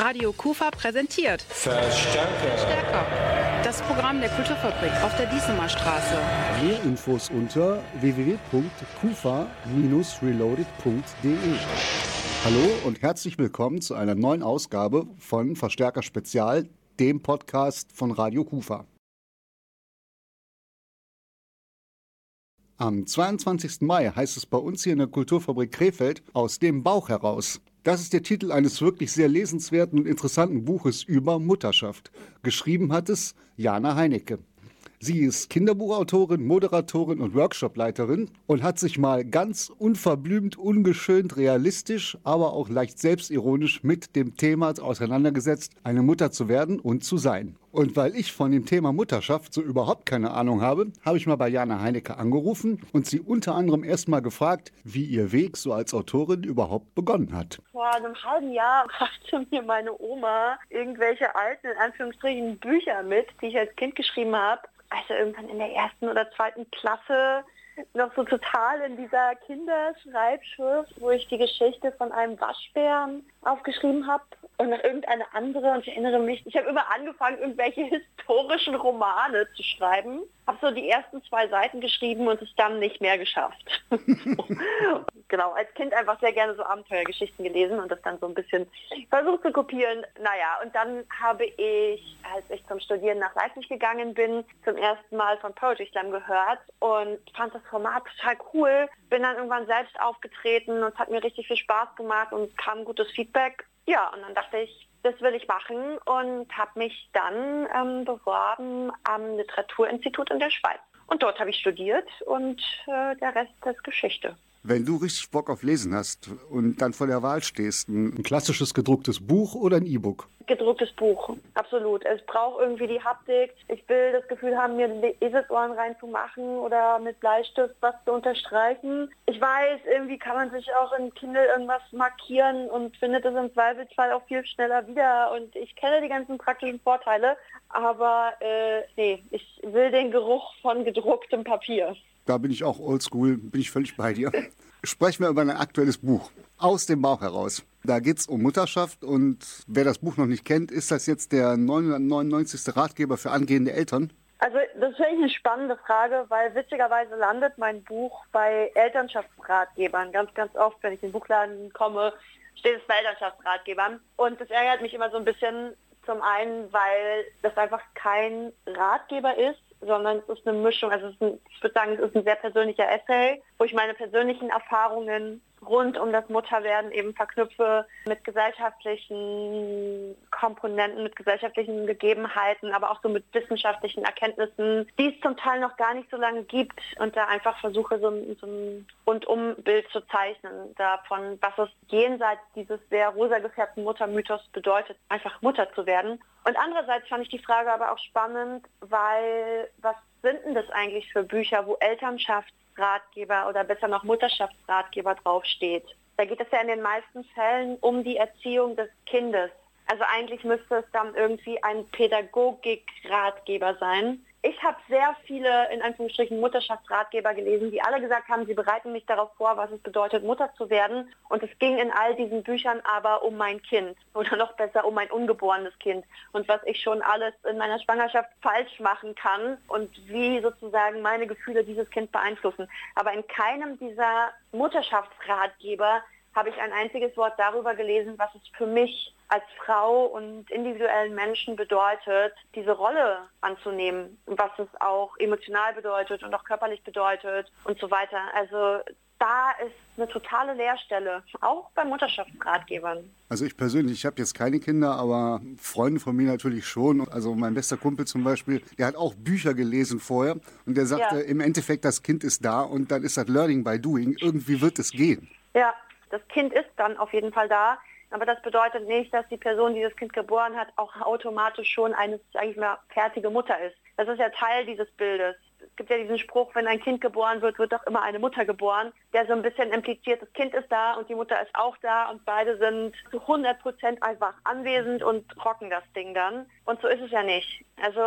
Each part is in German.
Radio Kufa präsentiert Verstärker. Stärker. Das Programm der Kulturfabrik auf der Diesemer Straße. Mehr Infos unter www.kufa-reloaded.de. Hallo und herzlich willkommen zu einer neuen Ausgabe von Verstärker Spezial, dem Podcast von Radio Kufa. Am 22. Mai heißt es bei uns hier in der Kulturfabrik Krefeld aus dem Bauch heraus. Das ist der Titel eines wirklich sehr lesenswerten und interessanten Buches über Mutterschaft. Geschrieben hat es Jana Heinecke. Sie ist Kinderbuchautorin, Moderatorin und Workshopleiterin und hat sich mal ganz unverblümt, ungeschönt, realistisch, aber auch leicht selbstironisch mit dem Thema auseinandergesetzt, eine Mutter zu werden und zu sein. Und weil ich von dem Thema Mutterschaft so überhaupt keine Ahnung habe, habe ich mal bei Jana Heinecke angerufen und sie unter anderem erstmal gefragt, wie ihr Weg so als Autorin überhaupt begonnen hat. Vor einem halben Jahr brachte mir meine Oma irgendwelche alten, in Anführungsstrichen, Bücher mit, die ich als Kind geschrieben habe also irgendwann in der ersten oder zweiten Klasse noch so total in dieser Kinderschreibschrift, wo ich die Geschichte von einem Waschbären aufgeschrieben habe und noch irgendeine andere und ich erinnere mich, ich habe immer angefangen, irgendwelche historischen Romane zu schreiben, habe so die ersten zwei Seiten geschrieben und es dann nicht mehr geschafft. genau, als Kind einfach sehr gerne so Abenteuergeschichten gelesen und das dann so ein bisschen versucht zu kopieren. Naja, und dann habe ich, als ich zum Studieren nach Leipzig gegangen bin, zum ersten Mal von Poetry Slam gehört und fand das Format total cool. Bin dann irgendwann selbst aufgetreten und es hat mir richtig viel Spaß gemacht und kam gutes Feedback. Ja, und dann dachte ich, das will ich machen und habe mich dann ähm, beworben am Literaturinstitut in der Schweiz. Und dort habe ich studiert und äh, der Rest ist Geschichte. Wenn du richtig Bock auf Lesen hast und dann vor der Wahl stehst, ein klassisches gedrucktes Buch oder ein E-Book? Gedrucktes Buch, absolut. Es braucht irgendwie die Haptik. Ich will das Gefühl haben, mir Eselsohren reinzumachen oder mit Bleistift was zu unterstreichen. Ich weiß, irgendwie kann man sich auch in Kindle irgendwas markieren und findet es im Zweifelsfall auch viel schneller wieder. Und ich kenne die ganzen praktischen Vorteile, aber äh, nee, ich will den Geruch von gedrucktem Papier. Da bin ich auch oldschool, bin ich völlig bei dir. Sprechen wir über ein aktuelles Buch. Aus dem Bauch heraus. Da geht es um Mutterschaft und wer das Buch noch nicht kennt, ist das jetzt der 999. Ratgeber für angehende Eltern? Also das finde ich eine spannende Frage, weil witzigerweise landet mein Buch bei Elternschaftsratgebern. Ganz, ganz oft, wenn ich in den Buchladen komme, steht es bei Elternschaftsratgebern. Und das ärgert mich immer so ein bisschen, zum einen, weil das einfach kein Ratgeber ist, sondern es ist eine Mischung. Also ein, ich würde sagen, es ist ein sehr persönlicher Essay, wo ich meine persönlichen Erfahrungen rund um das Mutterwerden eben verknüpfe mit gesellschaftlichen Komponenten, mit gesellschaftlichen Gegebenheiten, aber auch so mit wissenschaftlichen Erkenntnissen, die es zum Teil noch gar nicht so lange gibt und da einfach versuche, so, so ein Rundumbild zu zeichnen davon, was es jenseits dieses sehr rosa gefärbten Muttermythos bedeutet, einfach Mutter zu werden. Und andererseits fand ich die Frage aber auch spannend, weil was sind denn das eigentlich für Bücher, wo Elternschaft Ratgeber oder besser noch Mutterschaftsratgeber draufsteht. Da geht es ja in den meisten Fällen um die Erziehung des Kindes. Also eigentlich müsste es dann irgendwie ein Pädagogikratgeber sein. Ich habe sehr viele, in Anführungsstrichen, Mutterschaftsratgeber gelesen, die alle gesagt haben, sie bereiten mich darauf vor, was es bedeutet, Mutter zu werden. Und es ging in all diesen Büchern aber um mein Kind oder noch besser um mein ungeborenes Kind und was ich schon alles in meiner Schwangerschaft falsch machen kann und wie sozusagen meine Gefühle dieses Kind beeinflussen. Aber in keinem dieser Mutterschaftsratgeber habe ich ein einziges Wort darüber gelesen, was es für mich als Frau und individuellen Menschen bedeutet, diese Rolle anzunehmen, was es auch emotional bedeutet und auch körperlich bedeutet und so weiter. Also da ist eine totale Leerstelle, auch bei Mutterschaftsratgebern. Also ich persönlich, ich habe jetzt keine Kinder, aber Freunde von mir natürlich schon. Also mein bester Kumpel zum Beispiel, der hat auch Bücher gelesen vorher und der sagte, ja. im Endeffekt, das Kind ist da und dann ist das Learning by Doing. Irgendwie wird es gehen. Ja, das Kind ist dann auf jeden Fall da. Aber das bedeutet nicht, dass die Person, die das Kind geboren hat, auch automatisch schon eine, sage mal, fertige Mutter ist. Das ist ja Teil dieses Bildes. Es gibt ja diesen Spruch, wenn ein Kind geboren wird, wird doch immer eine Mutter geboren, der so ein bisschen impliziert, das Kind ist da und die Mutter ist auch da und beide sind zu 100 Prozent einfach anwesend und rocken das Ding dann. Und so ist es ja nicht. Also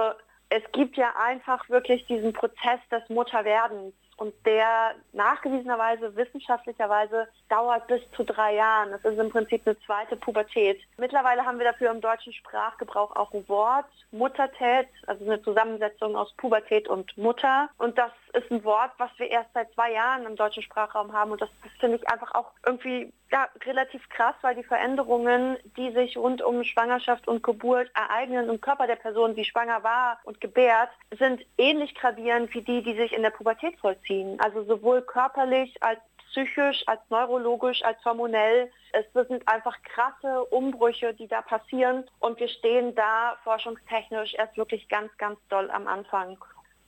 es gibt ja einfach wirklich diesen Prozess des Mutterwerdens und der nachgewiesenerweise, wissenschaftlicherweise dauert bis zu drei Jahren. Das ist im Prinzip eine zweite Pubertät. Mittlerweile haben wir dafür im deutschen Sprachgebrauch auch ein Wort, Muttertät, also eine Zusammensetzung aus Pubertät und Mutter. Und das ist ein Wort, was wir erst seit zwei Jahren im deutschen Sprachraum haben. Und das, das finde ich einfach auch irgendwie ja, relativ krass, weil die Veränderungen, die sich rund um Schwangerschaft und Geburt ereignen im Körper der Person, die schwanger war und gebärt, sind ähnlich gravierend wie die, die sich in der Pubertät vollziehen. Also sowohl körperlich als psychisch, als neurologisch, als hormonell. Es sind einfach krasse Umbrüche, die da passieren und wir stehen da forschungstechnisch erst wirklich ganz, ganz doll am Anfang.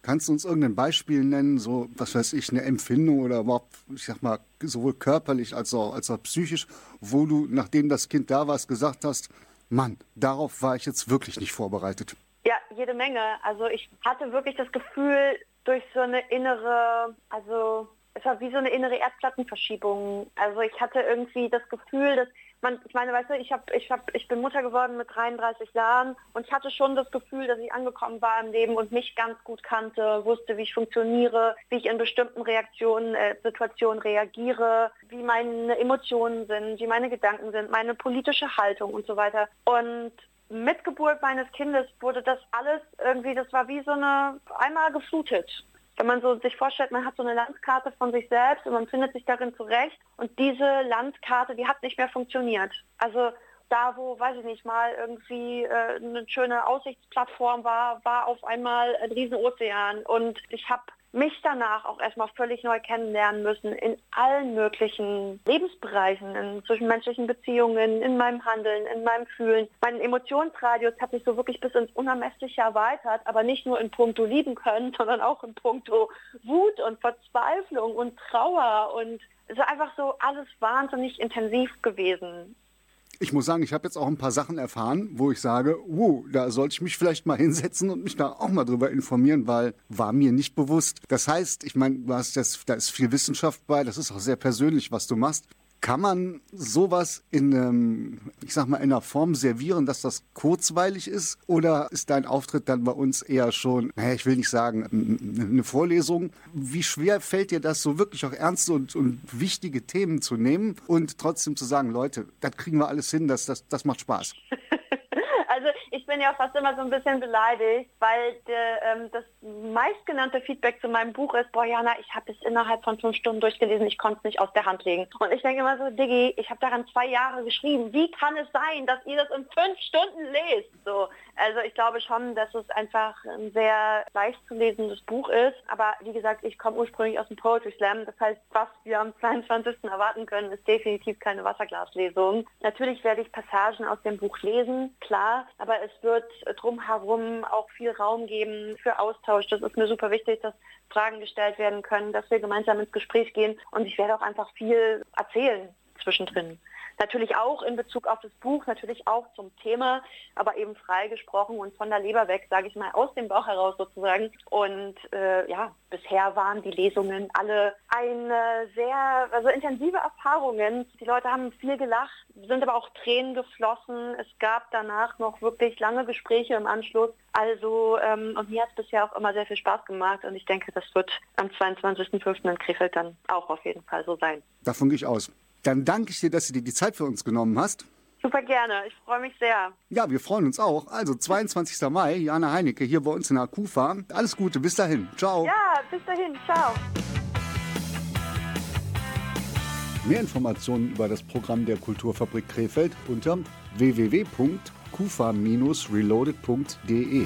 Kannst du uns irgendein Beispiel nennen, so, was weiß ich, eine Empfindung oder überhaupt, ich sag mal, sowohl körperlich als auch, als auch psychisch, wo du, nachdem das Kind da war, gesagt hast, Mann, darauf war ich jetzt wirklich nicht vorbereitet? Ja, jede Menge. Also ich hatte wirklich das Gefühl, durch so eine innere, also es war wie so eine innere Erdplattenverschiebung. Also ich hatte irgendwie das Gefühl, dass man, ich meine, weißt du, ich habe, ich habe, ich bin Mutter geworden mit 33 Jahren und ich hatte schon das Gefühl, dass ich angekommen war im Leben und mich ganz gut kannte, wusste, wie ich funktioniere, wie ich in bestimmten Reaktionen, äh, Situationen reagiere, wie meine Emotionen sind, wie meine Gedanken sind, meine politische Haltung und so weiter. Und mit Geburt meines Kindes wurde das alles irgendwie, das war wie so eine einmal geflutet wenn man so sich vorstellt, man hat so eine Landkarte von sich selbst und man findet sich darin zurecht und diese Landkarte, die hat nicht mehr funktioniert. Also da, wo, weiß ich nicht, mal irgendwie äh, eine schöne Aussichtsplattform war, war auf einmal ein Riesenozean und ich habe mich danach auch erstmal völlig neu kennenlernen müssen in allen möglichen Lebensbereichen, in zwischenmenschlichen Beziehungen, in meinem Handeln, in meinem Fühlen. Mein Emotionsradius hat sich so wirklich bis ins Unermessliche erweitert, aber nicht nur in puncto lieben können, sondern auch in puncto Wut und Verzweiflung und Trauer und es ist einfach so alles wahnsinnig intensiv gewesen ich muss sagen, ich habe jetzt auch ein paar Sachen erfahren, wo ich sage, wow, da sollte ich mich vielleicht mal hinsetzen und mich da auch mal drüber informieren, weil war mir nicht bewusst. Das heißt, ich meine, da ist viel Wissenschaft bei, das ist auch sehr persönlich, was du machst. Kann man sowas in, ähm, ich sag mal, in einer Form servieren, dass das kurzweilig ist? Oder ist dein Auftritt dann bei uns eher schon, naja, ich will nicht sagen, eine Vorlesung? Wie schwer fällt dir das, so wirklich auch ernste und, und wichtige Themen zu nehmen und trotzdem zu sagen, Leute, das kriegen wir alles hin, das, das, das macht Spaß? Also ich bin ja fast immer so ein bisschen beleidigt, weil de, ähm, das meistgenannte Feedback zu meinem Buch ist, boah Jana, ich habe es innerhalb von fünf Stunden durchgelesen, ich konnte es nicht aus der Hand legen. Und ich denke immer so, Diggi, ich habe daran zwei Jahre geschrieben. Wie kann es sein, dass ihr das in fünf Stunden lest? So, also ich glaube schon, dass es einfach ein sehr leicht zu lesendes Buch ist. Aber wie gesagt, ich komme ursprünglich aus dem Poetry Slam. Das heißt, was wir am 22. erwarten können, ist definitiv keine Wasserglaslesung. Natürlich werde ich Passagen aus dem Buch lesen, klar. Aber es wird drumherum auch viel Raum geben für Austausch. Das ist mir super wichtig, dass Fragen gestellt werden können, dass wir gemeinsam ins Gespräch gehen. Und ich werde auch einfach viel erzählen zwischendrin. Natürlich auch in Bezug auf das Buch, natürlich auch zum Thema, aber eben frei gesprochen und von der Leber weg, sage ich mal, aus dem Bauch heraus sozusagen. Und äh, ja, bisher waren die Lesungen alle eine sehr, also intensive Erfahrungen. Die Leute haben viel gelacht, sind aber auch Tränen geflossen. Es gab danach noch wirklich lange Gespräche im Anschluss. Also, ähm, und mir hat es bisher auch immer sehr viel Spaß gemacht und ich denke, das wird am 22.05. in Krefeld dann auch auf jeden Fall so sein. Davon gehe ich aus. Dann danke ich dir, dass du dir die Zeit für uns genommen hast. Super gerne, ich freue mich sehr. Ja, wir freuen uns auch. Also 22. Mai, Jana Heinecke hier bei uns in Akufa. Alles Gute, bis dahin. Ciao. Ja, bis dahin. Ciao. Mehr Informationen über das Programm der Kulturfabrik Krefeld unter www.kufa-reloaded.de.